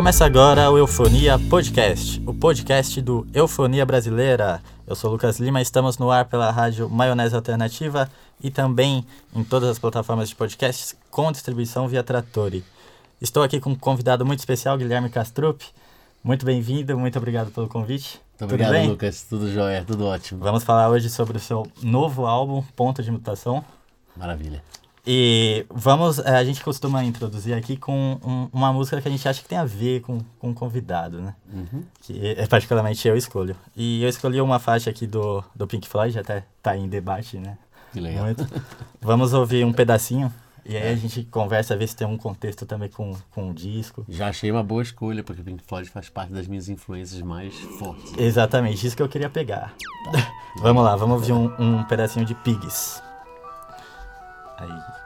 Começa agora o Eufonia Podcast, o podcast do Eufonia Brasileira. Eu sou Lucas Lima, estamos no ar pela rádio Maionese Alternativa e também em todas as plataformas de podcasts com distribuição via Trattori. Estou aqui com um convidado muito especial, Guilherme Castrup. Muito bem-vindo, muito obrigado pelo convite. Muito obrigado, bem? Lucas. Tudo jóia, tudo ótimo. Vamos falar hoje sobre o seu novo álbum, Ponto de Mutação. Maravilha. E vamos, eh, a gente costuma introduzir aqui com um, uma música que a gente acha que tem a ver com, com o convidado, né? Uhum. Que é, particularmente eu escolho. E eu escolhi uma faixa aqui do, do Pink Floyd, até tá em debate, né? Que legal. Muito. Vamos ouvir um pedacinho e aí a gente conversa, ver se tem um contexto também com, com o disco. Já achei uma boa escolha, porque Pink Floyd faz parte das minhas influências mais fortes. Exatamente, isso que eu queria pegar. Tá. vamos lá, vamos ouvir um, um pedacinho de Pigs. Aí.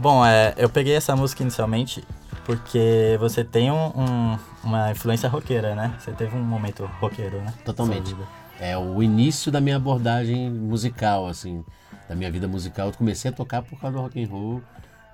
Bom, é, eu peguei essa música inicialmente porque você tem um, um, uma influência roqueira, né? Você teve um momento roqueiro, né? Totalmente. É o início da minha abordagem musical, assim, da minha vida musical. Eu comecei a tocar por causa do rock and roll,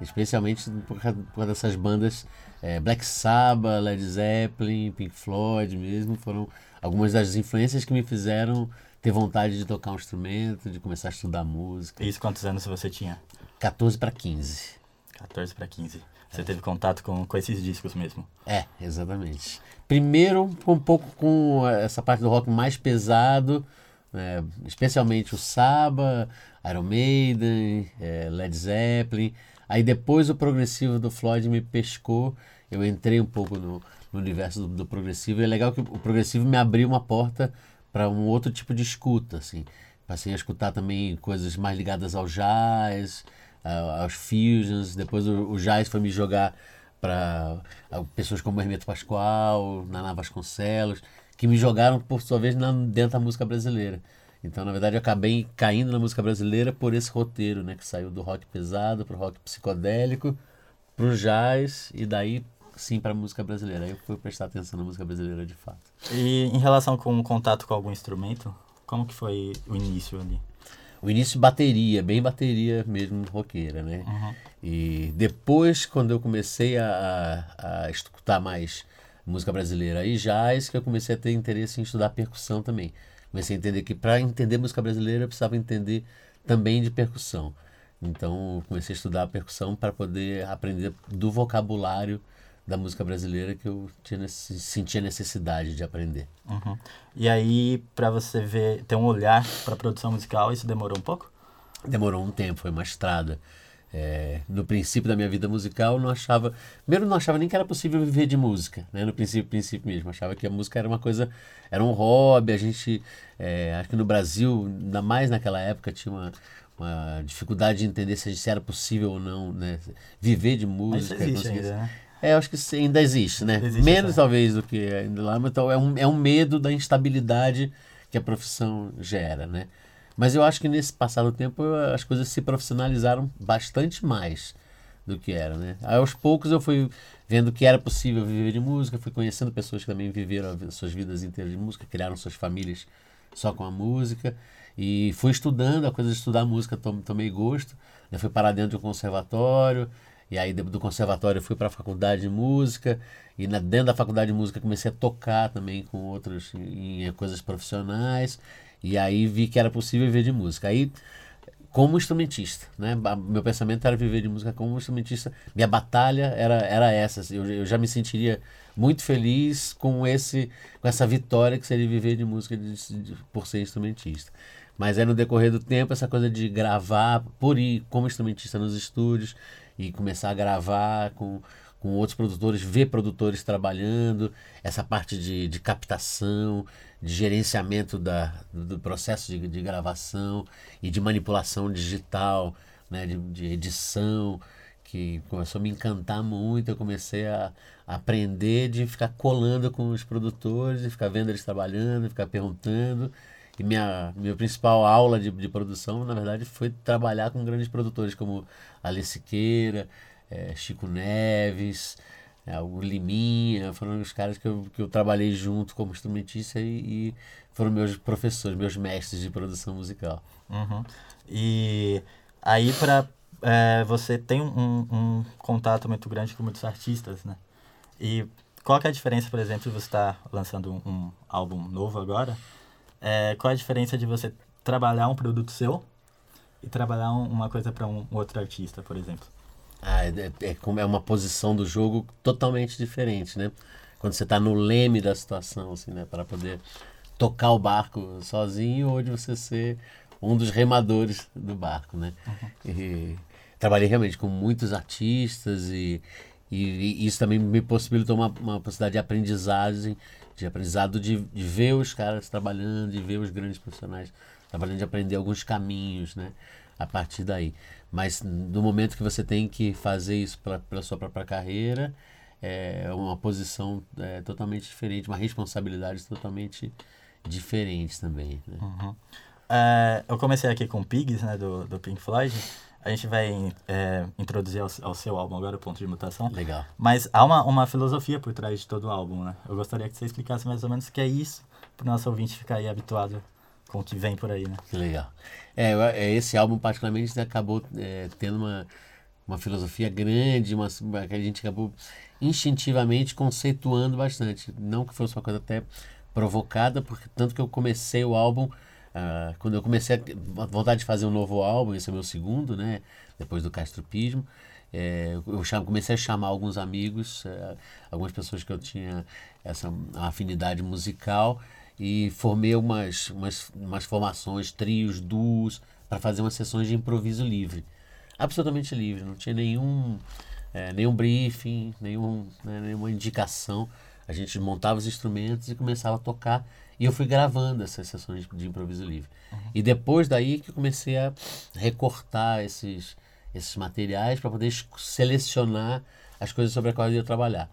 especialmente por causa, por causa dessas bandas é, Black Sabbath, Led Zeppelin, Pink Floyd mesmo. Foram algumas das influências que me fizeram ter vontade de tocar um instrumento, de começar a estudar música. Isso quantos anos você tinha? 14 para 15. 14 para 15. Você é. teve contato com, com esses discos mesmo? É, exatamente. Primeiro, um pouco com essa parte do rock mais pesado, né? especialmente o Saba, Iron Maiden, é, Led Zeppelin. Aí depois o progressivo do Floyd me pescou. Eu entrei um pouco no, no universo do, do, progressivo. E é legal que o progressivo me abriu uma porta para um outro tipo de escuta, assim. Passei a escutar também coisas mais ligadas ao jazz, aos fusions. Depois o, o jazz foi me jogar para pessoas como Hermeto Pascoal, Naná Vasconcelos, que me jogaram, por sua vez, na, dentro da música brasileira. Então, na verdade, eu acabei caindo na música brasileira por esse roteiro, né? Que saiu do rock pesado para o rock psicodélico, para o jazz e daí sim para a música brasileira. Aí eu fui prestar atenção na música brasileira de fato. E em relação com o contato com algum instrumento, como que foi o início ali? O início bateria, bem bateria mesmo roqueira, né? Uhum. E depois, quando eu comecei a, a, a, escutar mais música brasileira e jazz, que eu comecei a ter interesse em estudar percussão também. Comecei a entender que para entender música brasileira eu precisava entender também de percussão. Então, comecei a estudar percussão para poder aprender do vocabulário da música brasileira que eu tinha, sentia necessidade de aprender. Uhum. E aí, para você ver, ter um olhar para a produção musical, isso demorou um pouco? Demorou um tempo, foi uma estrada. É, no princípio da minha vida musical, não achava. Primeiro, não achava nem que era possível viver de música, né? No princípio, princípio mesmo. Achava que a música era uma coisa. Era um hobby. A gente. É, acho que no Brasil, ainda mais naquela época, tinha uma, uma dificuldade de entender se era possível ou não, né? Viver de música. Mas existe ainda, né? É, acho que ainda existe, né? Existe Menos essa. talvez do que ainda lá, mas então é um, é um medo da instabilidade que a profissão gera, né? Mas eu acho que nesse passado tempo as coisas se profissionalizaram bastante mais. do que era, né? Aí, aos poucos eu fui vendo que era possível viver de música, fui conhecendo pessoas que também viveram suas vidas inteiras de música, criaram suas famílias só com a música e fui estudando, a coisa de estudar música tomei gosto, eu fui parar dentro de um conservatório, e aí do conservatório fui para a faculdade de música e na, dentro da faculdade de música comecei a tocar também com outros em, em coisas profissionais e aí vi que era possível viver de música. Aí como instrumentista, né? Meu pensamento era viver de música como instrumentista. Minha batalha era, era essa. Assim, eu, eu já me sentiria muito feliz com esse com essa vitória que seria viver de música de, de, por ser instrumentista. Mas é no decorrer do tempo essa coisa de gravar por ir como instrumentista nos estúdios e começar a gravar com, com outros produtores, ver produtores trabalhando, essa parte de, de captação, de gerenciamento da, do processo de, de gravação e de manipulação digital, né, de, de edição, que começou a me encantar muito. Eu comecei a, aprender de ficar colando com os produtores, de ficar vendo eles trabalhando, ficar perguntando. E minha, minha principal aula de, de produção, na verdade, foi trabalhar com grandes produtores como Alice Siqueira, é, Chico Neves, é, o Liminha, foram os caras que eu, que eu trabalhei junto como instrumentista e, e foram meus professores, meus mestres de produção musical. Uhum. E aí para é, você tem um, um, contato muito grande com muitos artistas, né? E qual é a diferença, por exemplo, de você estar tá lançando um, um álbum novo agora é, qual a diferença de você trabalhar um produto seu e trabalhar um, uma coisa para um, outro artista, por exemplo? Ah, é, é, como é uma posição do jogo totalmente diferente, né? Quando você está no leme da situação, assim, né? Para poder tocar o barco sozinho ou de você ser um dos remadores do barco, né? Uhum. E, trabalhei realmente com muitos artistas e, e, e, isso também me possibilitou uma, uma possibilidade de aprendizagem de aprendizado de, de ver os caras trabalhando, de ver os grandes profissionais trabalhando, de aprender alguns caminhos, né? A partir daí. Mas no momento que você tem que fazer isso pela sua própria carreira, é uma posição é, totalmente diferente, uma responsabilidade totalmente diferente também. Né? Uhum. É, eu comecei aqui com Pigs, né, do, do Pink Floyd. A gente vai é, introduzir ao, ao, seu álbum agora, o Ponto de Mutação. Legal. Mas há uma, uma filosofia por trás de todo o álbum, né? Eu gostaria que você explicasse mais ou menos o que é isso, para o nosso ouvinte ficar aí habituado com o que vem por aí, né? Legal. É, é esse álbum, particularmente, acabou é, tendo uma, uma filosofia grande, uma, que a gente acabou instintivamente conceituando bastante. Não que fosse uma coisa até provocada, porque tanto que eu comecei o álbum Uh, quando eu comecei a vontade de fazer um novo álbum, esse é o meu segundo, né? Depois do Castropismo, é, eu chamo, comecei a chamar alguns amigos, é, algumas pessoas que eu tinha essa afinidade musical e formei umas, umas, umas formações, trios, duos, para fazer umas sessões de improviso livre. Absolutamente livre, não tinha nenhum, é, nenhum briefing, nenhum, né, nenhuma indicação. A gente montava os instrumentos e começava a tocar e eu fui gravando essas sessões de improviso livre. Uhum. E depois daí que comecei a recortar esses, esses materiais para poder selecionar as coisas sobre as quais eu ia trabalhar.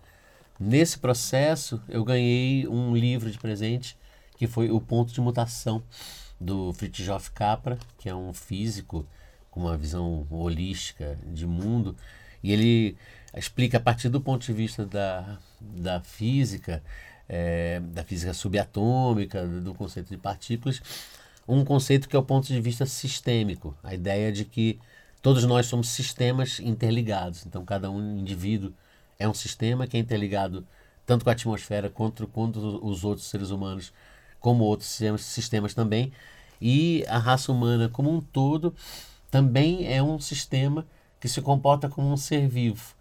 Nesse processo, eu ganhei um livro de presente que foi O Ponto de Mutação, do Fritjof Capra, que é um físico com uma visão holística de mundo. E ele explica, a partir do ponto de vista da, da física, é, da física subatômica, do conceito de partículas, um conceito que é o ponto de vista sistêmico, a ideia de que todos nós somos sistemas interligados, então cada um indivíduo é um sistema que é interligado tanto com a atmosfera quanto com os outros seres humanos, como outros sistemas, sistemas também, e a raça humana como um todo também é um sistema que se comporta como um ser vivo.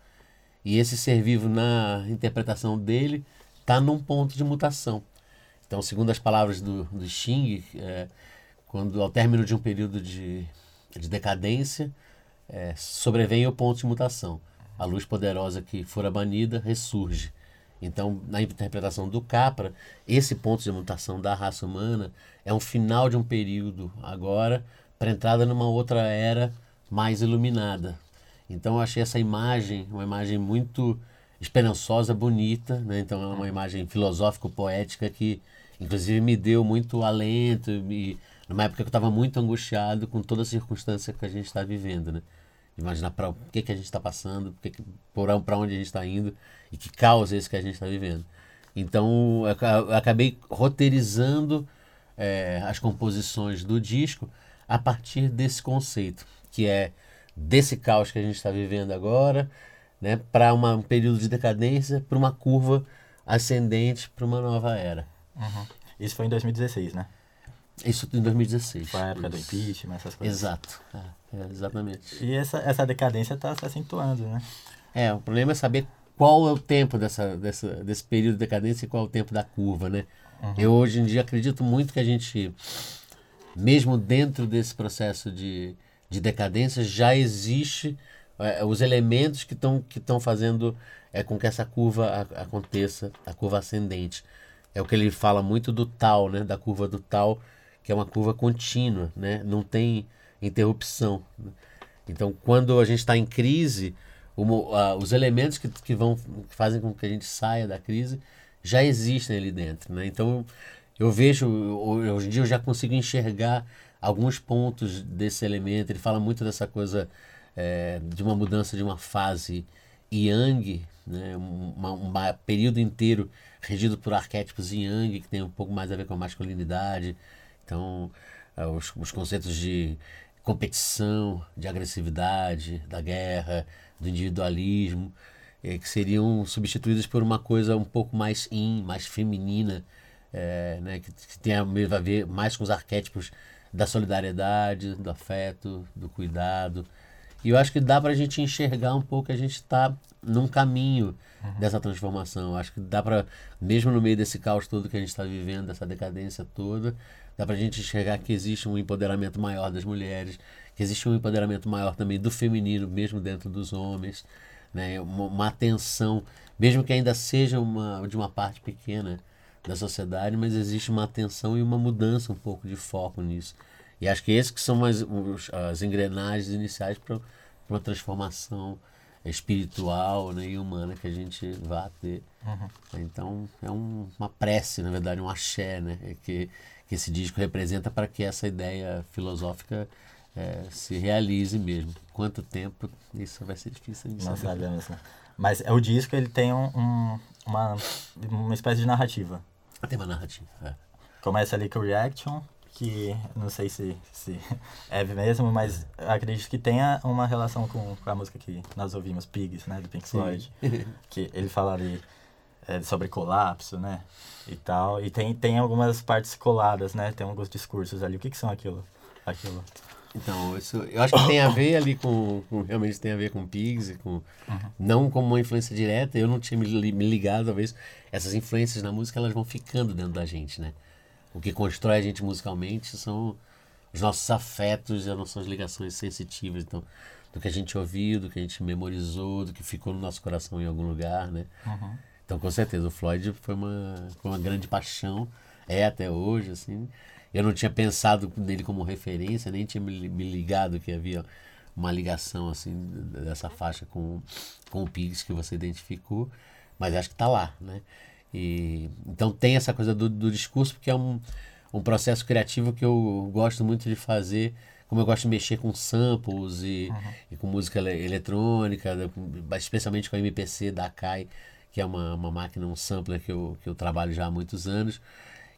E esse ser vivo, na interpretação dele, está num ponto de mutação. Então, segundo as palavras do, do Xing, é, quando ao término de um período de, de decadência, é, sobrevém o ponto de mutação. A luz poderosa que fora banida ressurge. Então, na interpretação do Capra, esse ponto de mutação da raça humana é um final de um período agora para entrada numa outra era mais iluminada. Então, eu achei essa imagem uma imagem muito esperançosa, bonita, né? Então é uma imagem filosófico-poética que, inclusive, me deu muito alento e numa época que eu estava muito angustiado com toda a circunstância que a gente está vivendo, né? imaginar para o que, que a gente está passando, para onde a gente está indo e que caos é esse que a gente está vivendo. Então eu acabei roteirizando é, as composições do disco a partir desse conceito, que é desse caos que a gente está vivendo agora, né, para um período de decadência, para uma curva ascendente, para uma nova era. Uhum. Isso foi em 2016, né? Isso em 2016. Foi a época Isso. do impeachment, essas coisas. Exato, é, é, exatamente. E essa, essa decadência está se acentuando, né? É, o problema é saber qual é o tempo dessa, dessa, desse período de decadência e qual é o tempo da curva, né? Uhum. Eu hoje em dia acredito muito que a gente, mesmo dentro desse processo de, de decadência, já existe os elementos que estão que fazendo é, com que essa curva aconteça, a curva ascendente. É o que ele fala muito do tal, né? Da curva do tal, que é uma curva contínua, né? Não tem interrupção. Então, quando a gente está em crise, uma, os elementos que, que, vão, que fazem com que a gente saia da crise já existem ali dentro. Né? Então, eu vejo, hoje em dia eu já consigo enxergar alguns pontos desse elemento. Ele fala muito dessa coisa é, de uma mudança de uma fase yang, né? um, período inteiro regido por arquétipos yang, que tem um pouco mais a ver com a masculinidade. Então, é, os, os conceitos de competição, de agressividade, da guerra, do individualismo, é, que seriam substituídas por uma coisa um pouco mais in, mais feminina, é, né, que, que tem a ver mais com os arquétipos da solidariedade, do afeto, do cuidado. E eu acho que dá para a gente enxergar um pouco que a gente está num caminho uhum. dessa transformação. Eu acho que dá para, mesmo no meio desse caos todo que a gente está vivendo, dessa decadência toda, dá para a gente enxergar que existe um empoderamento maior das mulheres, que existe um empoderamento maior também do feminino, mesmo dentro dos homens, né? uma, uma atenção, mesmo que ainda seja uma, de uma parte pequena da sociedade, mas existe uma atenção e uma mudança um pouco de foco nisso. E acho que esses que são as, as engrenagens iniciais para uma transformação espiritual né, e humana que a gente vai ter. Uhum. Então é um, uma prece, na verdade, um axé, né, que, que esse disco representa para que essa ideia filosófica é, se realize mesmo. Quanto tempo, isso vai ser difícil de Não sabemos, né? Mas é o disco, ele tem um, um, uma, uma espécie de narrativa. Tem uma narrativa, é. Começa ali com o Reaction, que não sei se, se é mesmo, mas acredito que tenha uma relação com, com a música que nós ouvimos, Pigs, né, do Pink Floyd. que ele fala ali é, sobre colapso, né, e tal. E tem, tem algumas partes coladas, né, tem alguns discursos ali. O que, que são aquilo? aquilo? Então, isso, eu acho que tem a ver ali com, com realmente tem a ver com Pigs, com, uhum. não como uma influência direta, eu não tinha me, me ligado, talvez, essas influências na música, elas vão ficando dentro da gente, né? O que constrói a gente musicalmente são os nossos afetos e as nossas ligações sensitivas, então, do que a gente ouviu, do que a gente memorizou, do que ficou no nosso coração em algum lugar, né? Uhum. Então, com certeza, o Floyd foi uma, foi uma grande paixão, é até hoje, assim, eu não tinha pensado nele como referência, nem tinha me ligado que havia uma ligação assim dessa faixa com, com o Pigs que você identificou, mas acho que está lá, né? E, então tem essa coisa do, do discurso, porque é um, um processo criativo que eu gosto muito de fazer, como eu gosto de mexer com samples e, uhum. e com música eletrônica, especialmente com a MPC da Akai, que é uma, uma máquina, um sampler que eu, que eu trabalho já há muitos anos.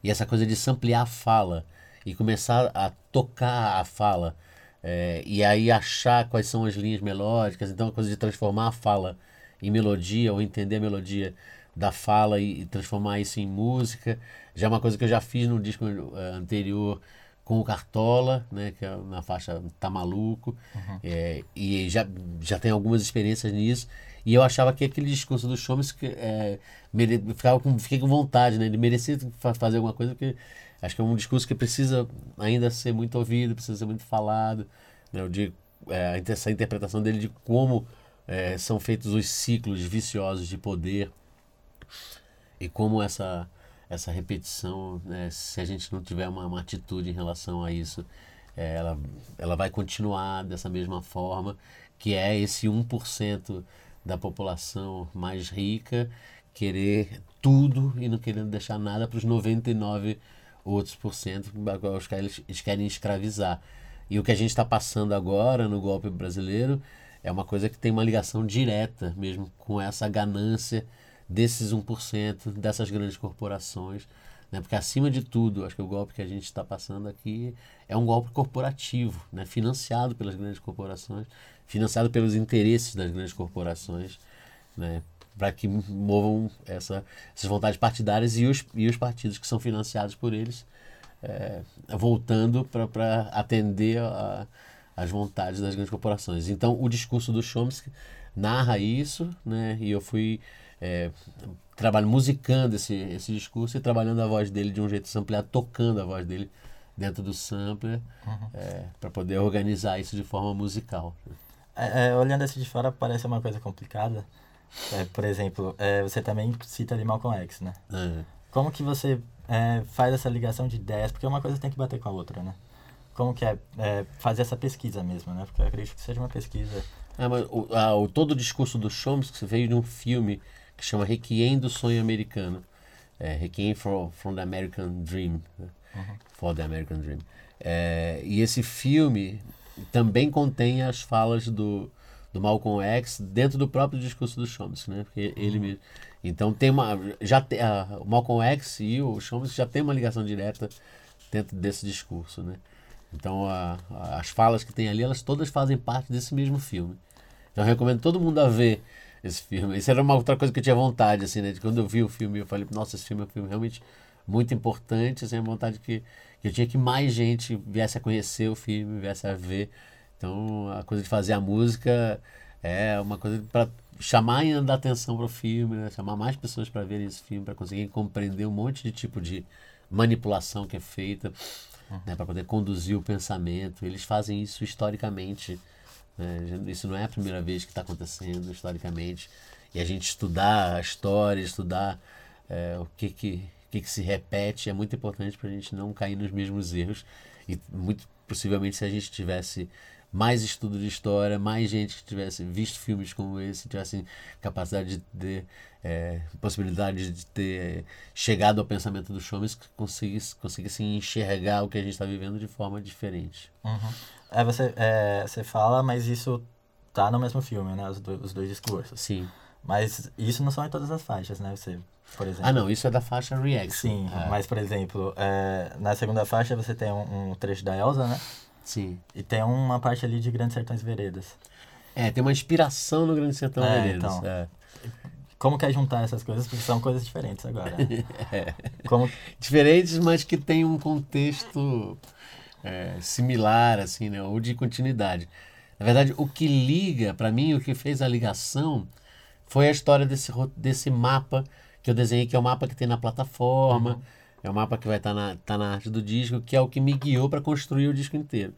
E essa coisa de samplear a fala e começar a tocar a fala. É, e aí achar quais são as linhas melódicas. Então, a coisa de transformar a fala em melodia ou entender a melodia da fala e, e transformar isso em música. Já é uma coisa que eu já fiz no disco uh, anterior com o Cartola, né, que é na faixa Tá Maluco. Uhum. É, e já, já tem algumas experiências nisso. E eu achava que aquele discurso do Chomes é, mere... ficava com, fiquei com vontade, né? Ele merecia fazer alguma coisa, porque acho que é um discurso que precisa ainda ser muito ouvido, precisa ser muito falado. Né? De, é, essa interpretação dele de como é, são feitos os ciclos viciosos de poder e como essa, essa repetição, né? se a gente não tiver uma, uma atitude em relação a isso, é, ela, ela vai continuar dessa mesma forma, que é esse 1% da população mais rica querer tudo e não querendo deixar nada para os 99 outros por cento os que eles, eles querem escravizar. E o que a gente está passando agora no golpe brasileiro é uma coisa que tem uma ligação direta mesmo com essa ganância desses 1%, dessas grandes corporações. Né? Porque, acima de tudo, acho que o golpe que a gente está passando aqui é um golpe corporativo, né? financiado pelas grandes corporações, financiado pelos interesses das grandes corporações, né? para que movam essa, essas vontades partidárias e os, e os partidos que são financiados por eles, é, voltando para atender a, as vontades das grandes corporações. Então, o discurso do Chomsky narra isso, né? E eu fui é, trabalho musicando esse, esse discurso e trabalhando a voz dele de um jeito ampliado, tocando a voz dele dentro do sampler, uhum. é, para poder organizar isso de forma musical. É, é, olhando assim de fora, parece uma coisa complicada. É, por exemplo, é, você também cita ali Malcolm X, né? Como que você faz essa ligação de ideias? Porque uma coisa tem que bater com a outra, né? como que é, fazer essa pesquisa mesmo, né? Porque eu acredito que seja uma pesquisa. Ah, mas o, a, o, todo o discurso do Chomsky veio de um filme que chama Requiem do Sonho Americano. É, Requiem from, from the American Dream. Né? Uhum. For the American Dream. É, e esse filme também contém as falas do, do Malcolm X dentro do próprio discurso do Chomsky, né? Porque ele uhum. Então tem uma. Já tem, a, o Malcolm X e o Chomsky já tem uma ligação direta dentro desse discurso, né? Então, a, a, as falas que tem ali, elas todas fazem parte desse mesmo filme. Então, eu recomendo todo mundo a ver esse filme. Isso era uma outra coisa que eu tinha vontade, assim, né? De quando eu vi o filme, eu falei, nossa, esse filme é um filme realmente muito importante, assim, a vontade que, que eu tinha que mais gente viesse a conhecer o filme, viesse a ver. Então, a coisa de fazer a música é uma coisa para chamar ainda a atenção para o filme, né? chamar mais pessoas para verem esse filme, para conseguirem compreender um monte de tipo de manipulação que é feita né, para poder conduzir o pensamento. Eles fazem isso historicamente. Né? Isso não é a primeira vez que está acontecendo historicamente. E a gente estudar a história, estudar é, o que, que, que, que se repete é muito importante para a gente não cair nos mesmos erros. E muito possivelmente se a gente tivesse mais estudo de história, mais gente que tivesse visto filmes como esse, tivesse capacidade de ter é, possibilidade de ter chegado ao pensamento do Chomes, que conseguisse, conseguisse enxergar o que a gente está vivendo de forma diferente. Uhum. É, você, é, você fala, mas isso tá no mesmo filme, né? Os, do, os dois discursos. Sim. Mas isso não são em todas as faixas, né? Você, por exemplo. Ah, não, isso é da faixa React. Sim, é. mas, por exemplo, é, na segunda faixa você tem um, um trecho da Elsa, né? Sim. E tem uma parte ali de Grandes Sertões Veredas. É, tem uma inspiração no Grande Sertão é, Veredas. Então, é. Como que é juntar essas coisas? Porque são coisas diferentes agora. é. Como... Diferentes, mas que tem um contexto é, similar, assim, né? Ou de continuidade. Na verdade, o que liga, para mim, o que fez a ligação foi a história desse, desse mapa que eu desenhei, que é o mapa que tem na plataforma. Uhum é o mapa que vai estar tá na, tá na arte do disco, que é o que me guiou para construir o disco inteiro.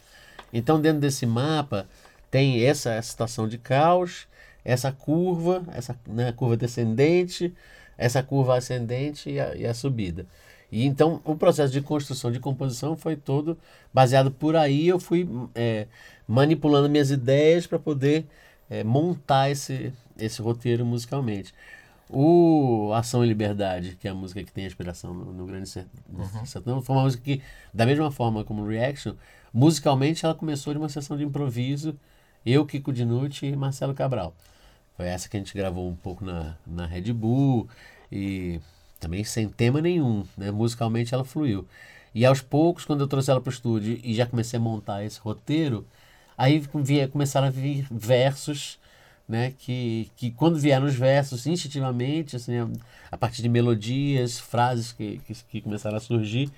Então, dentro desse mapa, tem essa, essa situação de caos, essa curva, essa né, curva descendente, essa curva ascendente e a, e a, subida. E então, o processo de construção, de composição foi todo baseado por aí. Eu fui é, manipulando minhas ideias para poder é, montar esse, esse roteiro musicalmente. O Ação e Liberdade, que é a música que tem inspiração no, no Grande uhum. Sertão, foi uma música que, da mesma forma como Reaction, musicalmente ela começou de uma sessão de improviso, eu, Kiko Dinucci e Marcelo Cabral. Foi essa que a gente gravou um pouco na, na Red Bull e também sem tema nenhum, né? musicalmente ela fluiu. E aos poucos, quando eu trouxe ela para o estúdio e já comecei a montar esse roteiro, aí começaram a vir versos né, que, que quando vieram os versos, instintivamente, assim, a partir de melodias, frases que, que, que, começaram a surgir,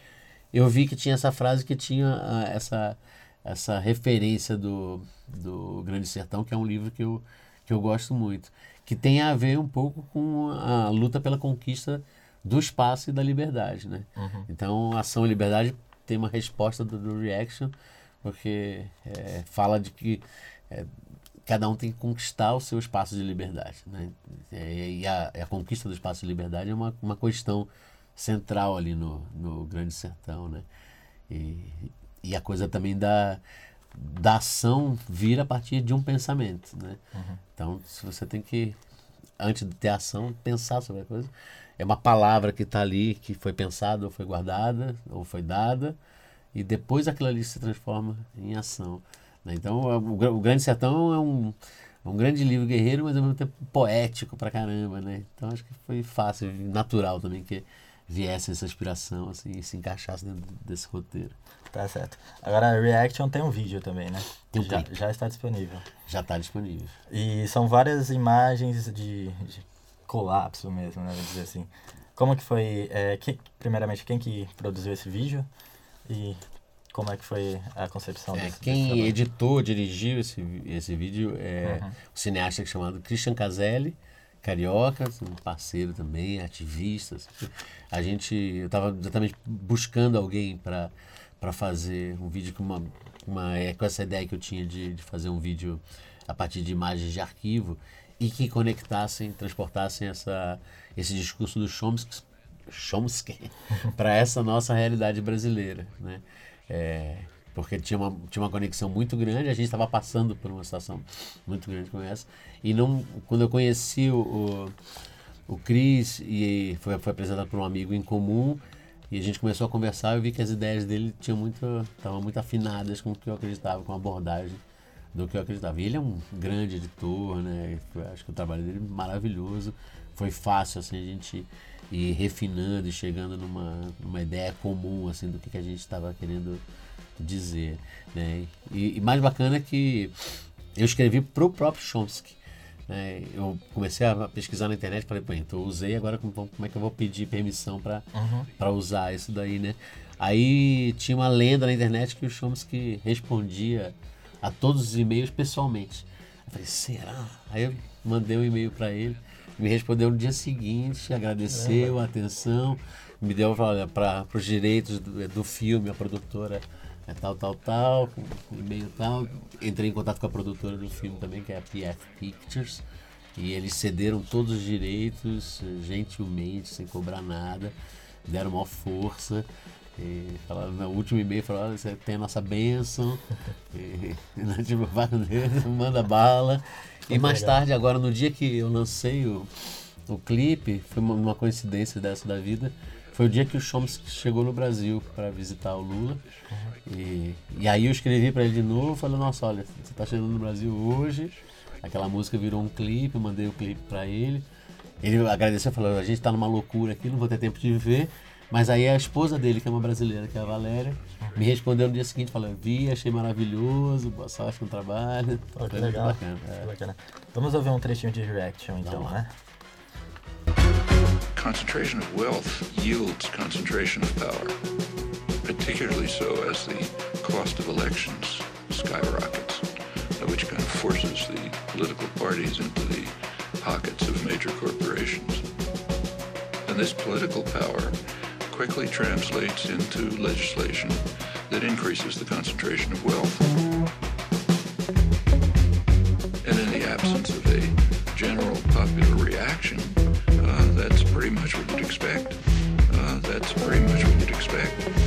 eu vi que tinha essa frase que tinha uh, essa, essa referência do, do Grande Sertão, que é um livro que eu, que eu gosto muito, que tem a ver um pouco com a luta pela conquista do espaço e da liberdade. Né? Uhum. Então, Ação e Liberdade tem uma resposta do, do Reaction, porque é, fala de que é, cada um tem que conquistar o seu espaço de liberdade. Né? E a, a conquista do espaço de liberdade é uma, uma questão central ali no, no Grande Sertão. Né? E, e a coisa também da, da ação vira a partir de um pensamento. Né? Uhum. Então, se você tem que, antes de ter ação, pensar sobre a coisa. É uma palavra que está ali, que foi pensada, ou foi guardada, ou foi dada, e depois aquilo ali se transforma em ação. Né? Então, o, o Grande Sertão é um, um grande livro guerreiro, mas ao mesmo tempo poético pra caramba, né? Então acho que foi fácil, natural também que viesse essa inspiração assim, e se encaixasse dentro desse roteiro. Tá certo. Agora, a Reaction tem um vídeo também, né? Tem já, clipe. já está disponível. Já está disponível. E são várias imagens de, de colapso mesmo, né? Vamos dizer assim. Como que foi, é, que, primeiramente, quem que produziu esse vídeo e como é que foi a concepção É, desse, desse quem trabalho? editou, dirigiu esse, esse vídeo é Uhum. um cineasta chamado Christian Caselli, carioca, um parceiro também, ativista. assim. A gente, eu estava exatamente buscando alguém para para fazer um vídeo com uma, uma é, com essa ideia que eu tinha de, de fazer um vídeo a partir de imagens de arquivo e que conectassem, transportassem essa, esse discurso do Chomsky, Chomsky para essa nossa realidade brasileira, né? É, porque tinha uma, tinha uma conexão muito grande, a gente estava passando por uma situação muito grande como essa. E não, quando eu conheci o, o, o Cris e foi, foi apresentado por um amigo em comum, e a gente começou a conversar, eu vi que as ideias dele tinham muito, estavam muito afinadas com o que eu acreditava, com a abordagem do que eu acreditava. E ele é um grande editor, né? Acho que o trabalho dele é maravilhoso. Foi fácil assim a gente ir refinando e chegando numa, numa ideia comum assim do que, que a gente estava querendo dizer, né? E, e mais bacana é que eu escrevi pro próprio Chomsky. Né? Eu comecei a pesquisar na internet falei, pô, então eu usei, agora como, como é que eu vou pedir permissão para Uhum. para usar isso daí, né? Aí tinha uma lenda na internet que o Chomsky respondia a todos os e-mails pessoalmente. Eu falei, será? Aí eu mandei um e-mail para ele, me respondeu no dia seguinte, agradeceu a atenção, me deu para os direitos do, do filme, a produtora é tal, tal, tal, com com e-mail tal. Entrei em contato com a produtora do filme também, que é a PF Pictures. E eles cederam todos os direitos, gentilmente, sem cobrar nada, deram maior força. E falaram, no último e-mail, falaram, "Olha, você tem a nossa bênção, e, né, tipo, manda bala. E mais tarde, agora, no dia que eu lancei o, o clipe, foi uma, uma coincidência dessa da vida, foi o dia que o Chomsky chegou no Brasil para visitar o Lula. E, e aí eu escrevi para ele de novo, falei, nossa, olha, você está chegando no Brasil hoje, aquela música virou um clipe, eu mandei o clipe para ele. Ele agradeceu, falou, a gente está numa loucura aqui, não vou ter tempo de ver. Mas aí a esposa dele, que é uma brasileira, que é a Valéria, me respondeu no dia seguinte, falou, vi, achei maravilhoso, boa sorte no trabalho. Pô, que legal. bacana. é. Bacana. Vamos ouvir um trechinho de Reaction então, né? Concentration of wealth yields concentration of power, particularly so as the cost of elections skyrockets, which kind of forces the political parties into the pockets of major corporations. And this political power quickly translates into legislation that increases the concentration of wealth. And in the absence of a general popular reaction, pretty much what you'd expect. Uh, that's pretty much what you'd expect.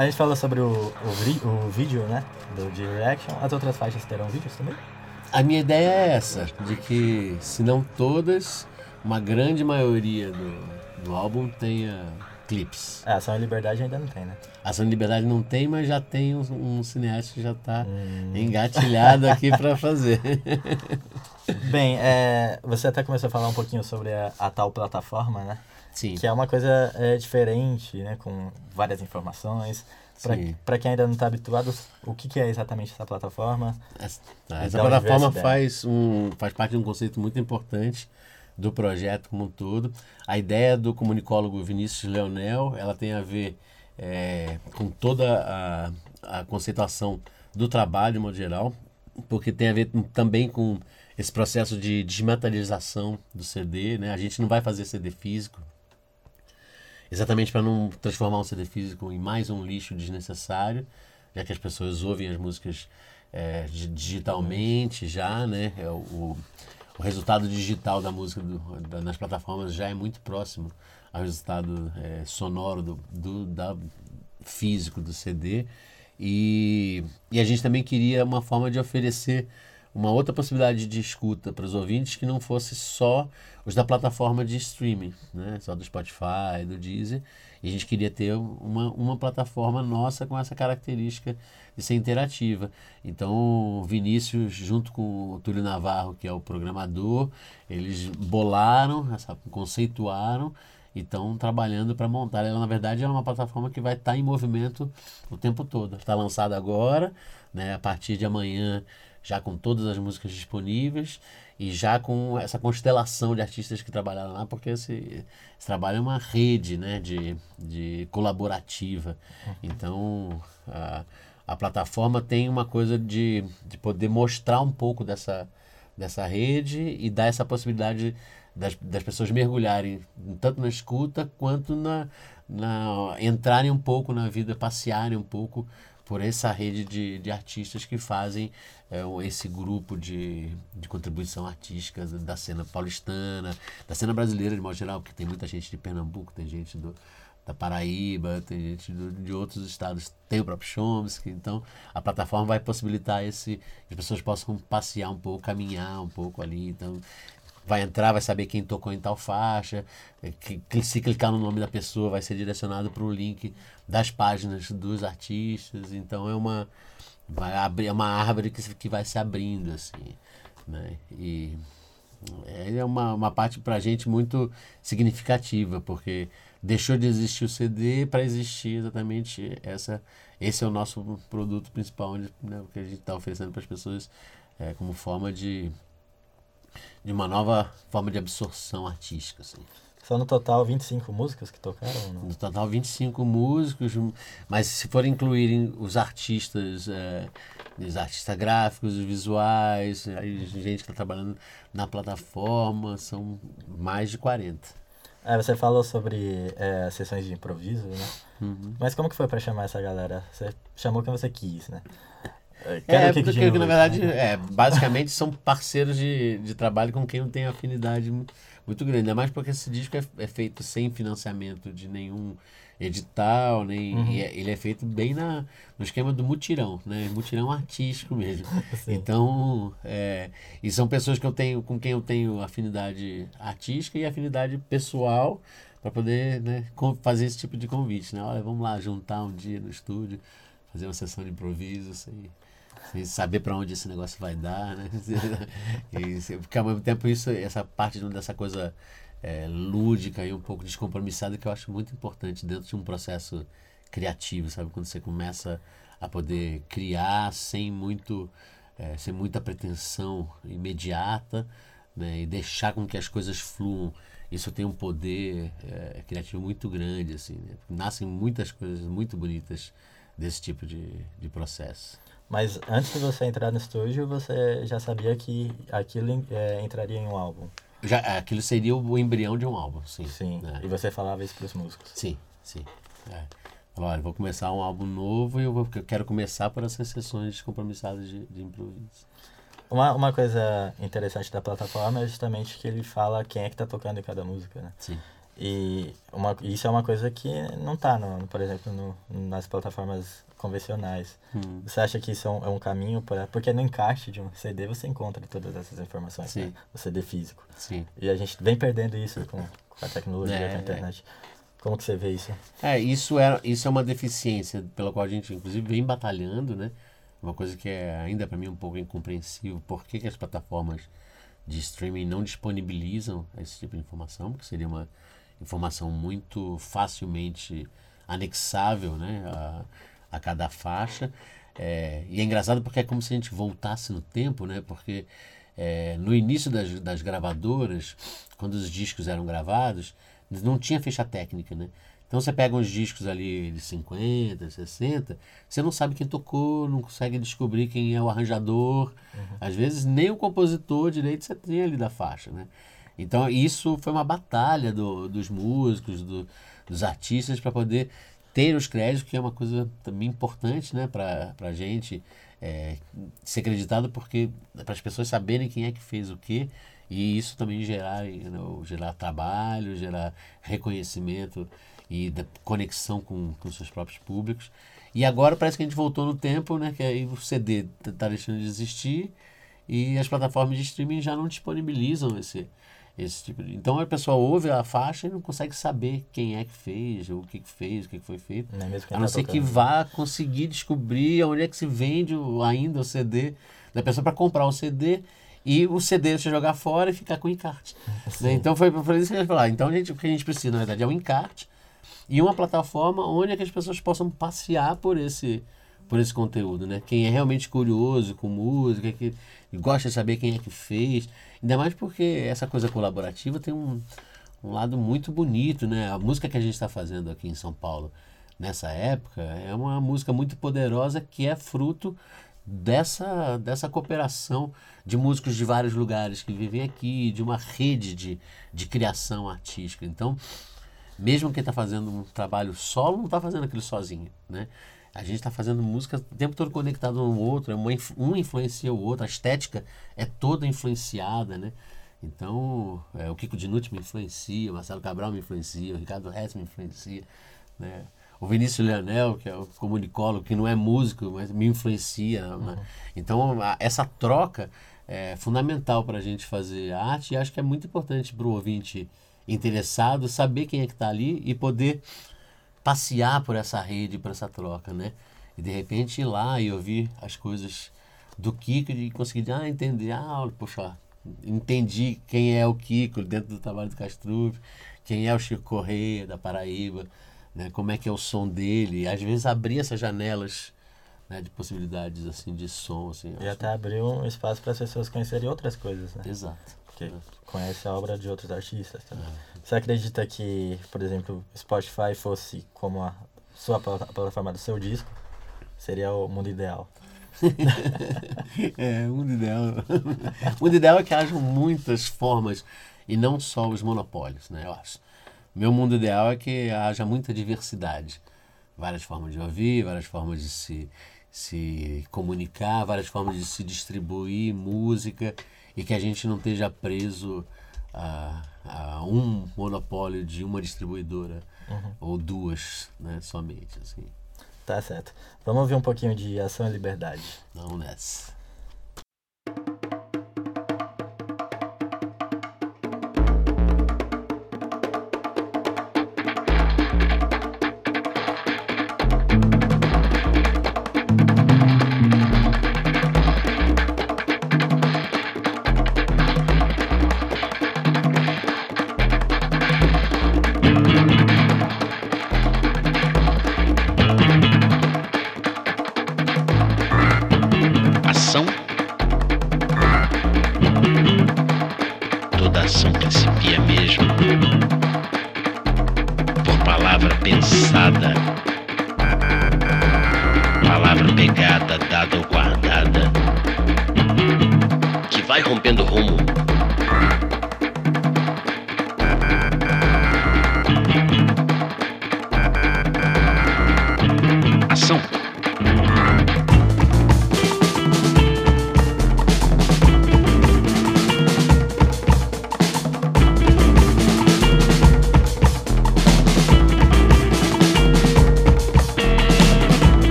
A gente falou sobre o, o, o vídeo, né? Do de Reaction. As outras faixas terão vídeos também? A minha ideia é essa, de que, se não todas, uma grande maioria do, do álbum tenha clipes. É, Ação e Liberdade ainda não tem, né? Ação de Liberdade não tem, mas já tem um, um cineasta que já está engatilhado aqui para fazer. Bem, é, você até começou a falar um pouquinho sobre a, a tal plataforma, né? Sim. Que é uma coisa é, diferente, né? Com várias informações. Para quem ainda não está habituado, o que, que é exatamente essa plataforma? Essa, essa plataforma faz, um, faz parte de um conceito muito importante do projeto como um todo. A ideia do comunicólogo Vinícius Leonel, ela tem a ver é, com toda a, a conceituação do trabalho, de modo geral, porque tem a ver também com esse processo de desmaterialização do CD. Né? A gente não vai fazer CD físico, exatamente para não transformar um CD físico em mais um lixo desnecessário, já que as pessoas ouvem as músicas é, di- digitalmente já, né? É, o, o resultado digital da música do- da- nas plataformas já é muito próximo ao resultado é, sonoro do, do da, físico do CD. E, e a gente também queria uma forma de oferecer uma outra possibilidade de escuta para os ouvintes que não fosse só os da plataforma de streaming, né? só do Spotify, do Deezer. E a gente queria ter uma, uma plataforma nossa com essa característica de ser interativa. Então, o Vinícius, junto com o Túlio Navarro, que é o programador, eles bolaram, essa, conceituaram e estão trabalhando para montar. Ela, na verdade, é uma plataforma que vai estar em movimento o tempo todo. Está lançada agora, né? a partir de amanhã, já com todas as músicas disponíveis e já com essa constelação de artistas que trabalharam lá, porque esse, esse trabalho é uma rede né? de, de colaborativa. Então, a, a plataforma tem uma coisa de, de poder mostrar um pouco dessa, dessa rede e dar essa possibilidade das, das pessoas mergulharem tanto na escuta quanto na, na entrarem um pouco na vida, passearem um pouco por essa rede de, de artistas que fazem é, esse grupo de, de contribuição artística da cena paulistana, da cena brasileira de modo geral, porque tem muita gente de Pernambuco, tem gente do, da Paraíba, tem gente do, de outros estados, tem o próprio Chomsky, então a plataforma vai possibilitar esse que as pessoas possam passear um pouco, caminhar um pouco ali, então vai entrar, vai saber quem tocou em tal faixa, eh, que, se clicar no nome da pessoa vai ser direcionado para o link das páginas dos artistas, então é uma vai abrir é uma árvore que, que vai se abrindo assim, né? E é uma, uma parte para a gente muito significativa, porque deixou de existir o CD para existir exatamente essa. Esse é o nosso produto principal, onde, né, que a gente está oferecendo para as pessoas é, como forma de, de uma nova forma de absorção artística. Assim. São no total 25 músicas que tocaram não? No total, 25 músicos, mas se for incluírem os artistas, é, os artistas gráficos, os visuais, aí gente que está trabalhando na plataforma, são mais de 40. É, você falou sobre é, sessões de improviso, né? Uhum. Mas como que foi pra chamar essa galera? Você chamou quem você quis, né? É, Quero que porque de na novo, verdade, né? é, basicamente são parceiros de, de trabalho com quem não tem afinidade mu- muito grande. Ainda mais porque esse disco é, é feito sem financiamento de nenhum edital, nem, Uhum. é- ele é feito bem na, no esquema do mutirão, né? Mutirão artístico mesmo. Sim. Então, é, e são pessoas que eu tenho, com quem eu tenho afinidade artística e afinidade pessoal para poder né, fazer esse tipo de convite, né? Olha, vamos lá juntar um dia no estúdio, fazer uma sessão de improviso, sem, sem saber para onde esse negócio vai dar, né? E, porque ao mesmo tempo isso, essa parte dessa coisa é, lúdica e um pouco descompromissada que eu acho muito importante dentro de um processo criativo, sabe? Quando você começa a poder criar sem muito é, sem muita pretensão imediata, né? E deixar com que as coisas fluam. Isso tem um poder é, criativo muito grande, assim. Né? Nascem muitas coisas muito bonitas desse tipo de, de processo. Mas antes de você entrar no estúdio, você já sabia que aquilo é, entraria em um álbum. Já, aquilo seria o embrião de um álbum, sim. Sim. né? E você falava isso pros músicos. Sim, sim. É. Falou, olha, vou começar um álbum novo e eu, vou, eu quero começar por essas sessões descompromissadas de, de improviso. Uma, uma coisa interessante da plataforma é justamente que ele fala quem é que tá tocando em cada música, né? Sim. E uma, isso é uma coisa que não está, no, por exemplo, no, nas plataformas convencionais. Hum. Você acha que isso é um, é um caminho para... Porque no encarte de um CD você encontra todas essas informações, Sim. né? O CD físico. Sim. E a gente vem perdendo isso com, com a tecnologia, É, com a internet. Como que você vê isso? É, isso é, isso é uma deficiência pela qual a gente, inclusive, vem batalhando, né? Uma coisa que é ainda para mim um pouco incompreensível. Por que, que as plataformas de streaming não disponibilizam esse tipo de informação? Porque seria uma informação muito facilmente anexável, né? A, a cada faixa. É, e é engraçado porque é como se a gente voltasse no tempo, né? Porque é, no início das, das gravadoras, quando os discos eram gravados, não tinha ficha técnica, né? Então você pega uns discos ali de 50, 60, você não sabe quem tocou, não consegue descobrir quem é o arranjador. Às vezes nem o compositor direito você tem ali da faixa, né? Então isso foi uma batalha do, dos músicos, do, dos artistas para poder ter os créditos, que é uma coisa também importante, né, para a gente é, ser acreditado, porque para as pessoas saberem quem é que fez o quê e isso também gerar, you know, gerar trabalho, gerar reconhecimento e conexão com, com seus próprios públicos. E agora parece que a gente voltou no tempo, né, que aí o CD está deixando de existir e as plataformas de streaming já não disponibilizam esse esse tipo de... Então a pessoa ouve a faixa e não consegue saber quem é que fez, o que, que fez, o que, que foi feito. Não é A não tá ser que tocando. vá conseguir descobrir onde é que se vende o- ainda o CD da pessoa para comprar o CD e o CD você jogar fora e ficar com o encarte. né? Então foi por isso que a gente falar. Então a gente, o que a gente precisa, na verdade, é o encarte e uma plataforma onde é que as pessoas possam passear por esse por esse conteúdo, né? Quem é realmente curioso com música, que gosta de saber quem é que fez, ainda mais porque essa coisa colaborativa tem um, um lado muito bonito, né? A música que a gente está fazendo aqui em São Paulo nessa época é uma música muito poderosa que é fruto dessa, dessa cooperação de músicos de vários lugares que vivem aqui, de uma rede de, de criação artística. Então, mesmo quem está fazendo um trabalho solo não está fazendo aquilo sozinho, né? A gente está fazendo música o tempo todo conectado um ao outro, é um influencia o outro, a estética é toda influenciada, né? Então, é, o Kiko Dinucci me influencia, o Marcelo Cabral me influencia, o Ricardo Hess me influencia, né? O Vinícius Leonel, que é o comunicólogo, que não é músico, mas me influencia. né? Então, a- essa troca é fundamental para a gente fazer arte e acho que é muito importante para o ouvinte interessado saber quem é que está ali e poder passear por essa rede, por essa troca, né? E de repente ir lá e ouvir as coisas do Kiko e conseguir ah, entender, ah, poxa, entendi quem é o Kiko dentro do trabalho do Castrup, quem é o Chico Correia da Paraíba, né? Como é que é o som dele, e às vezes abrir essas janelas né, de possibilidades assim de som, assim. E até abriu um espaço para as pessoas conhecerem outras coisas, né? Exato. Porque conhece a obra de outros artistas também. Você acredita que, por exemplo, Spotify fosse como a sua plataforma do seu disco? Seria o mundo ideal. É, o mundo ideal. o mundo ideal é que hajam muitas formas e não só os monopólios, né? Eu acho. Meu mundo ideal é que haja muita diversidade. Várias formas de ouvir, várias formas de se, se comunicar, várias formas de se distribuir música e que a gente não esteja preso a, a um monopólio de uma distribuidora ou duas, né? Somente, assim. Tá certo. Vamos ouvir um pouquinho de Ação e Liberdade. Não nessa.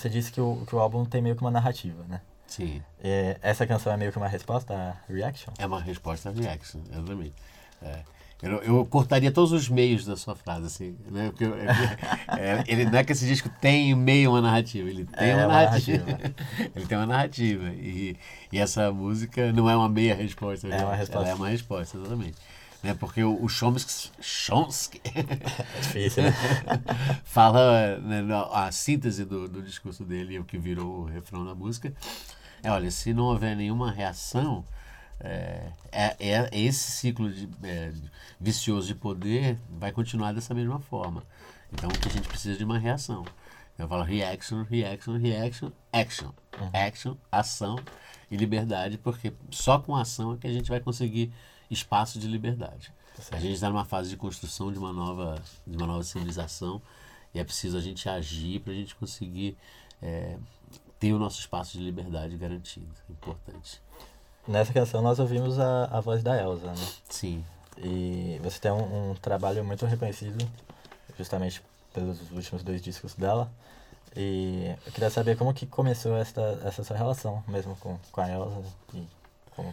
Você disse que o, que o álbum tem meio que uma narrativa, né? Sim. É, essa canção é meio que uma resposta à Reaction? É uma resposta à reaction, exatamente. É. Eu, eu cortaria todos os meios da sua frase, assim, né? Porque eu- é- ele não é que esse disco tem meio uma narrativa, ele tem É uma uma narrativa. narrativa. ele tem uma narrativa. E, e essa música não é uma meia resposta. É uma resposta. Ela é uma resposta, exatamente. Né? Porque o, o Chomsky, Chomsky É difícil, né? fala né, a síntese do, do discurso dele, o que virou o refrão da música. É, olha, se não houver nenhuma reação, é, é- é- esse ciclo de, é, vicioso de poder vai continuar dessa mesma forma. Então, o que a gente precisa de uma reação. Eu falo reaction, reaction, reaction, action. Action, ação e liberdade, porque só com ação é que a gente vai conseguir espaço de liberdade. A gente está numa fase de construção de uma nova, de uma nova civilização e é preciso a gente agir para a gente conseguir é, ter o nosso espaço de liberdade garantido. Importante. Nessa canção nós ouvimos a, a voz da Elsa, né? Sim. E você tem um, um trabalho muito reconhecido, justamente pelos últimos dois discos dela. E eu queria saber como que começou essa, essa sua relação mesmo com, com a Elsa e como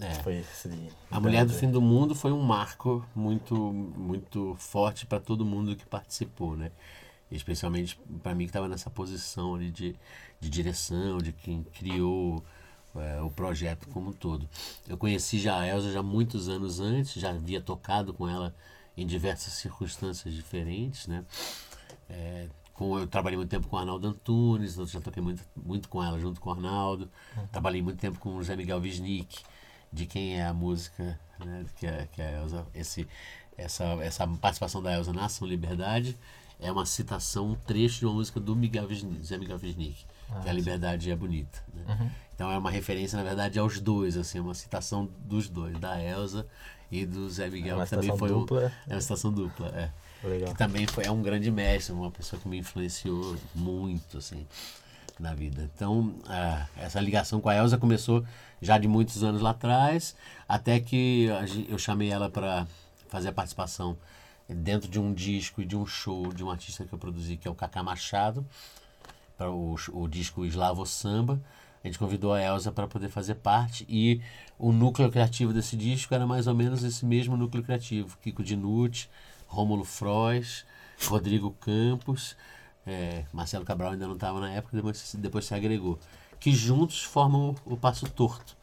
É. foi esse... A Mulher do Fim do Mundo foi um marco muito, muito forte para todo mundo que participou, né? Especialmente para mim que estava nessa posição ali de, de direção, de quem criou é, o projeto como um todo. Eu conheci já a Elsa já muitos anos antes, já havia tocado com ela em diversas circunstâncias diferentes, né? É, com, eu trabalhei muito tempo com o Arnaldo Antunes, eu já toquei muito, muito com ela junto com o Arnaldo. Trabalhei muito tempo com o José Miguel Wisnik, de quem é a música, né, que é, que é a Elza, esse, essa, essa participação da Elza na Ação Liberdade é uma citação, um trecho de uma música do Miguel Wisnik, José Miguel Wisnik, que é A Liberdade é Bonita. né? Então é uma referência, na verdade, aos dois, assim, é uma citação dos dois, da Elza e do Zé Miguel, uma que também foi um- dupla. é uma citação dupla, é Legal. que também foi é um grande mestre, uma pessoa que me influenciou muito assim na vida. Então, essa ligação com a Elsa começou já de muitos anos lá atrás, até que eu chamei ela para fazer a participação dentro de um disco e de um show de um artista que eu produzi, que é o Cacá Machado, para o, o disco Eslavo Samba. A gente convidou a Elsa para poder fazer parte e o núcleo criativo desse disco era mais ou menos esse mesmo núcleo criativo. Kiko Dinucci, Rômulo Frois, Rodrigo Campos, é, Marcelo Cabral ainda não estava na época, depois, depois se agregou. Que juntos formam o, o Passo Torto,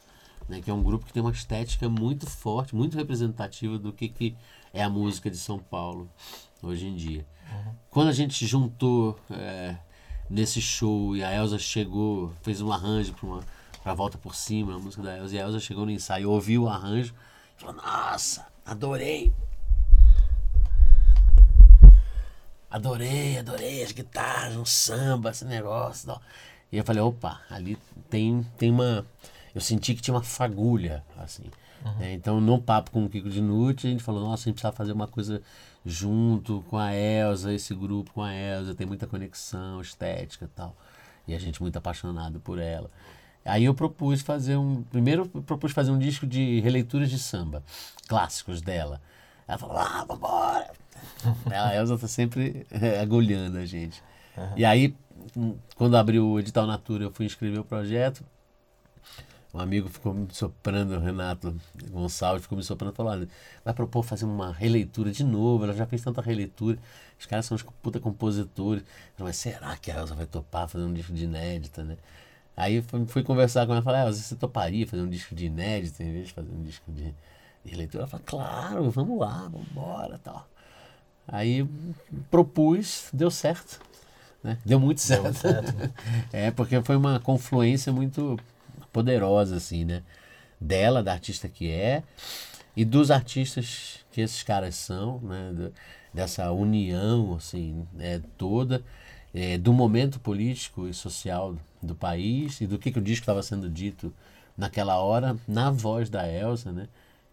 né, que é um grupo que tem uma estética muito forte, muito representativa do que, que é a música de São Paulo hoje em dia. Quando a gente juntou é, nesse show e a Elsa chegou, fez um arranjo para uma pra volta por cima, a música da Elsa, e a Elsa chegou no ensaio, ouviu o arranjo, falou: Nossa, adorei! Adorei, adorei as guitarras, um samba, esse negócio. Tal. E eu falei, opa, ali tem, tem uma. Eu senti que tinha uma fagulha, assim. né? Então, no papo com o Kiko Dinucci, a gente falou, nossa, a gente precisava fazer uma coisa junto com a Elsa, esse grupo com a Elsa, tem muita conexão estética e tal. E a gente muito apaixonado por ela. Aí eu propus fazer um. Primeiro eu propus fazer um disco de releituras de samba, clássicos dela. Ela falou, ah, vambora! A Elza tá sempre é, agulhando a gente. E aí, hum, quando abriu o edital Natura, eu fui inscrever o projeto. Um amigo ficou me soprando, o Renato Gonçalves ficou me soprando, falou, olha, vai propor fazer uma releitura de novo, ela já fez tanta releitura, os caras são uns puta compositores. Mas será que a Elza vai topar fazer um disco de inédita, né? Aí fui, fui conversar com ela e falei, Elza, você toparia fazer um disco de inédita em vez de fazer um disco de, de releitura? Ela falou, claro, vamos lá, vamos embora, tal. Aí propus, deu certo. Né? Deu muito certo. muito certo. é, porque foi uma confluência muito poderosa, assim, né? Dela, da artista que é, e dos artistas que esses caras são, né? Dessa união, assim, né? toda, é, do momento político e social do país e do que, que o disco estava sendo dito naquela hora, na voz da Elsa, né?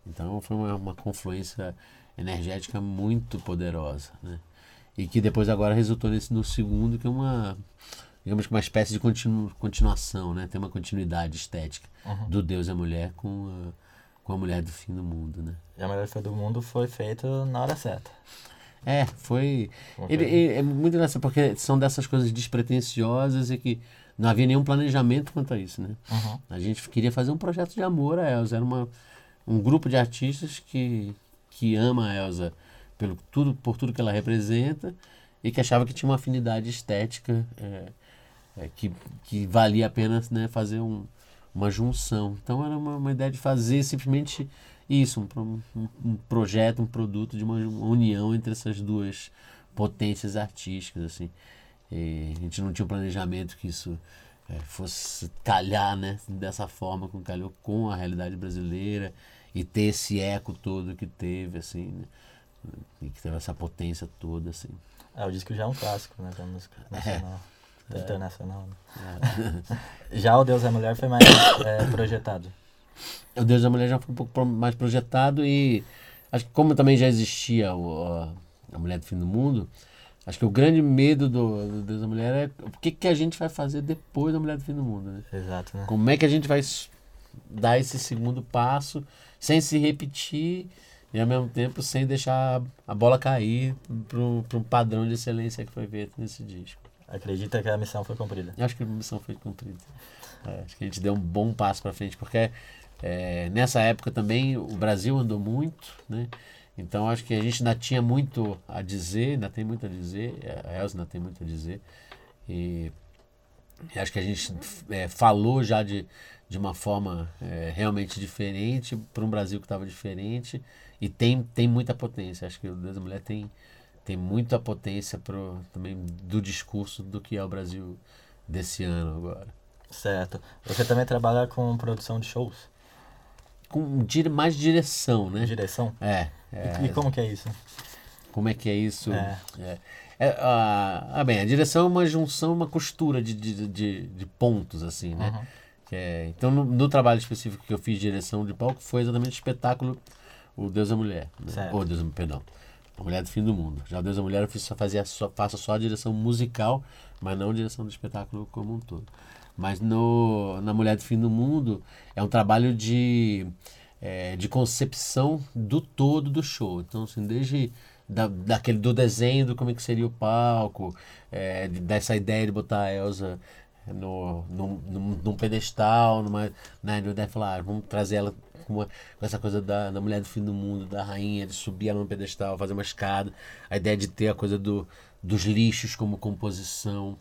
Então foi uma, uma confluência energética muito poderosa, né? E que depois agora resultou nesse no segundo, que é uma digamos que uma espécie de continu, continuação, né? Tem uma continuidade estética do Deus e a mulher com a, com a mulher do fim do mundo, né? E a melhor foi do mundo foi feito na hora certa. É, foi. Uma Ele, ele- é muito engraçado, porque são dessas coisas despretensiosas e que não havia nenhum planejamento quanto a isso, né? Uhum. A gente queria fazer um projeto de amor a Elsa. Era uma, um grupo de artistas que, que ama a Elsa pelo tudo, por tudo que ela representa e que achava que tinha uma afinidade estética é, é, que, que valia a pena né, fazer um, uma junção. Então era uma, uma ideia de fazer simplesmente isso, um, um, um projeto, um produto de uma, uma união entre essas duas potências artísticas. Assim. E a gente não tinha um planejamento que isso é, fosse calhar né, dessa forma como calhou com a realidade brasileira e ter esse eco todo que teve, assim, né? e que teve essa potência toda, assim. É, o disco já é um clássico, né? Da música nacional. É. da Internacional. né? Já o Deus é Mulher foi mais é, projetado. O Deus da Mulher já foi um pouco mais projetado e acho que como também já existia o, a, a Mulher do Fim do Mundo, acho que o grande medo do, do Deus da Mulher é o que, que a gente vai fazer depois da Mulher do Fim do Mundo, né? Exato, né? Como é que a gente vai dar esse segundo passo sem se repetir e ao mesmo tempo sem deixar a bola cair para um padrão de excelência que foi feito nesse disco. Acredita que a missão foi cumprida. Eu acho que a missão foi cumprida. É, acho que a gente deu um bom passo para frente, porque é, nessa época também o Brasil andou muito, né? Então acho que a gente ainda tinha muito a dizer, ainda tem muito a dizer, a Elza ainda tem muito a dizer. E acho que a gente é, falou já de, de uma forma é, realmente diferente para um Brasil que estava diferente e tem, tem muita potência. Acho que o Deus da Mulher tem, tem muita potência pro, também do discurso do que é o Brasil desse ano agora. Certo. Você também trabalha com produção de shows? Com dire, mais direção, né? Direção? É. E- é E, como que é isso? Como é que é isso? É. É. É, ah, ah, bem, a direção é uma junção, uma costura de, de, de, de pontos, assim, né? Uhum. É- então, no, no trabalho específico que eu fiz de direção de palco, foi exatamente o espetáculo O Deus da Mulher. Né? Ou Deus, perdão. A Mulher do Fim do Mundo. Já o Deus da Mulher eu fiz, só fazia, só, faço só a direção musical, mas não a direção do espetáculo como um todo. Mas no, na Mulher do Fim do Mundo é um trabalho de, é, de concepção do todo do show. Então, assim, desde da, daquele, do desenho do como é que seria o palco, é, de- dessa ideia de botar a Elsa no, num, num, num pedestal, numa, né, de falar, ah, vamos trazer ela com, uma- com essa coisa da, da mulher do fim do mundo, da rainha, de subir ela no pedestal, fazer uma escada, a ideia de ter a coisa do, dos lixos como composição,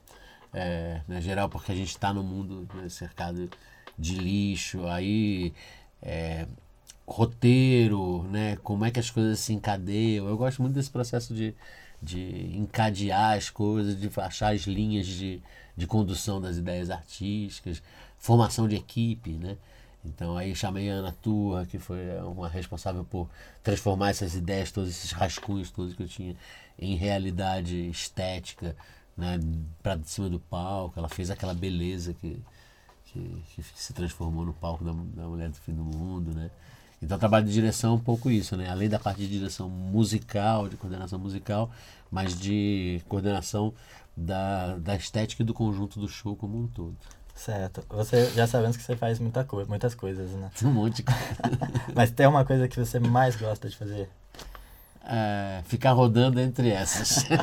é, né, geral, porque a gente está no mundo né, cercado de lixo, aí é, roteiro, né, como é que as coisas se encadeiam. Eu gosto muito desse processo de, de encadear as coisas, de achar as linhas de, de condução das ideias artísticas, formação de equipe, né? Então aí chamei a Ana Turra, que foi uma responsável por transformar essas ideias, todos esses rascunhos todos que eu tinha em realidade estética, né, para cima do palco. Ela fez aquela beleza que, que, que se transformou no palco da, da Mulher do Fim do Mundo, né? Então, o trabalho de direção é um pouco isso, né? Além da parte de direção musical, de coordenação musical, mas de coordenação da, da estética e do conjunto do show como um todo. Certo. Você já sabemos que você faz muita coisa, muitas coisas, né? Um monte de coisa. Mas tem uma coisa que você mais gosta de fazer? É, ficar rodando entre essas.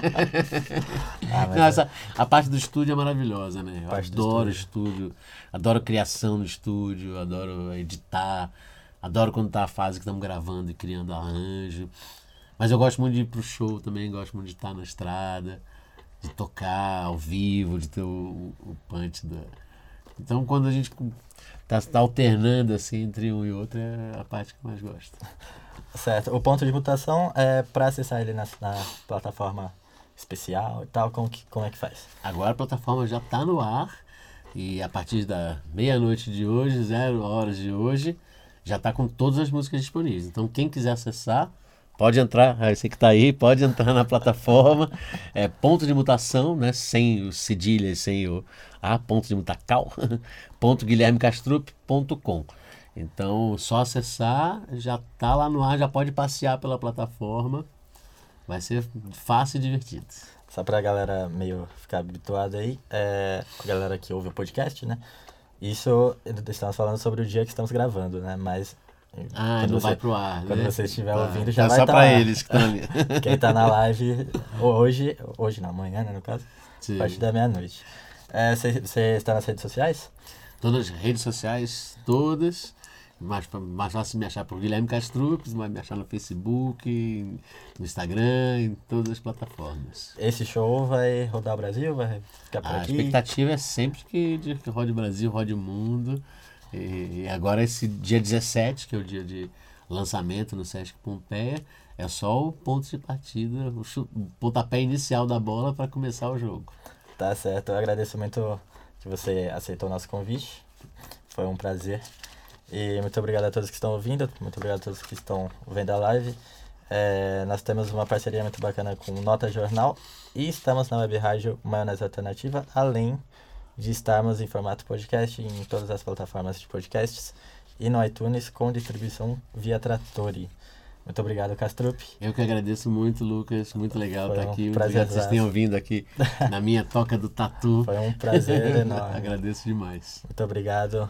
Ah, Não, essa- a parte do estúdio é maravilhosa, né? Eu adoro estúdio, adoro criação no estúdio, adoro editar, adoro quando tá a fase que estamos gravando e criando arranjo. Mas eu gosto muito de ir pro show também, gosto muito de estar na estrada, de tocar ao vivo, de ter o, o punch da. Então quando a gente tá, tá alternando assim entre um e outro é a parte que eu mais gosto. Certo. O ponto de mutação é para acessar ele na, na plataforma especial e tal, como, que, como é que faz? Agora a plataforma já está no ar. E a partir da meia-noite de hoje, zero horas de hoje, já está com todas as músicas disponíveis. Então, quem quiser acessar, pode entrar. Ah, Você que está aí, pode entrar na plataforma. É ponto de mutação, né? Sem o cedilha, sem o A, ponto de mutacal, ponto guilhermecastrup.com. Então, só acessar, já tá lá no ar, já pode passear pela plataforma. Vai ser fácil e divertido. Só pra galera meio ficar habituada aí, é, a galera que ouve o podcast, né? Isso, estamos falando sobre o dia que estamos gravando, né? Mas. Ah, quando não você- vai pro ar, Quando né? você estiver Tá. ouvindo, já Tá vai só tá pra lá. eles que estão ali. Quem tá na live hoje, hoje não, amanhã, né, no caso, Sim. a partir da meia-noite. É, Você você está nas redes sociais? Todas as redes sociais, todas. Mais, mais fácil me achar por Guilherme Castrup, vai me achar no Facebook, no Instagram, em todas as plataformas. Esse show vai rodar o Brasil? Vai ficar por A aqui? expectativa é sempre que, que rode o Brasil, rode o mundo. E, e agora esse dia 17, que é o dia de lançamento no Sesc Pompeia, é só o ponto de partida, o, o pontapé inicial da bola para começar o jogo. Tá certo, eu agradeço muito que você aceitou o nosso convite. Foi um prazer. E muito obrigado a todos que estão ouvindo, muito obrigado a todos que estão vendo a live. É, nós temos uma parceria muito bacana com Nota Jornal e estamos na web rádio Maionese Alternativa, além de estarmos em formato podcast em todas as plataformas de podcasts e no iTunes com distribuição via Trattori. Muito obrigado, Castrup. Eu que agradeço muito, Lucas. Muito legal Foi estar um aqui. Muito obrigado que vocês tenham vindo aqui na minha toca do tatu. Foi um prazer enorme. agradeço demais. Muito obrigado.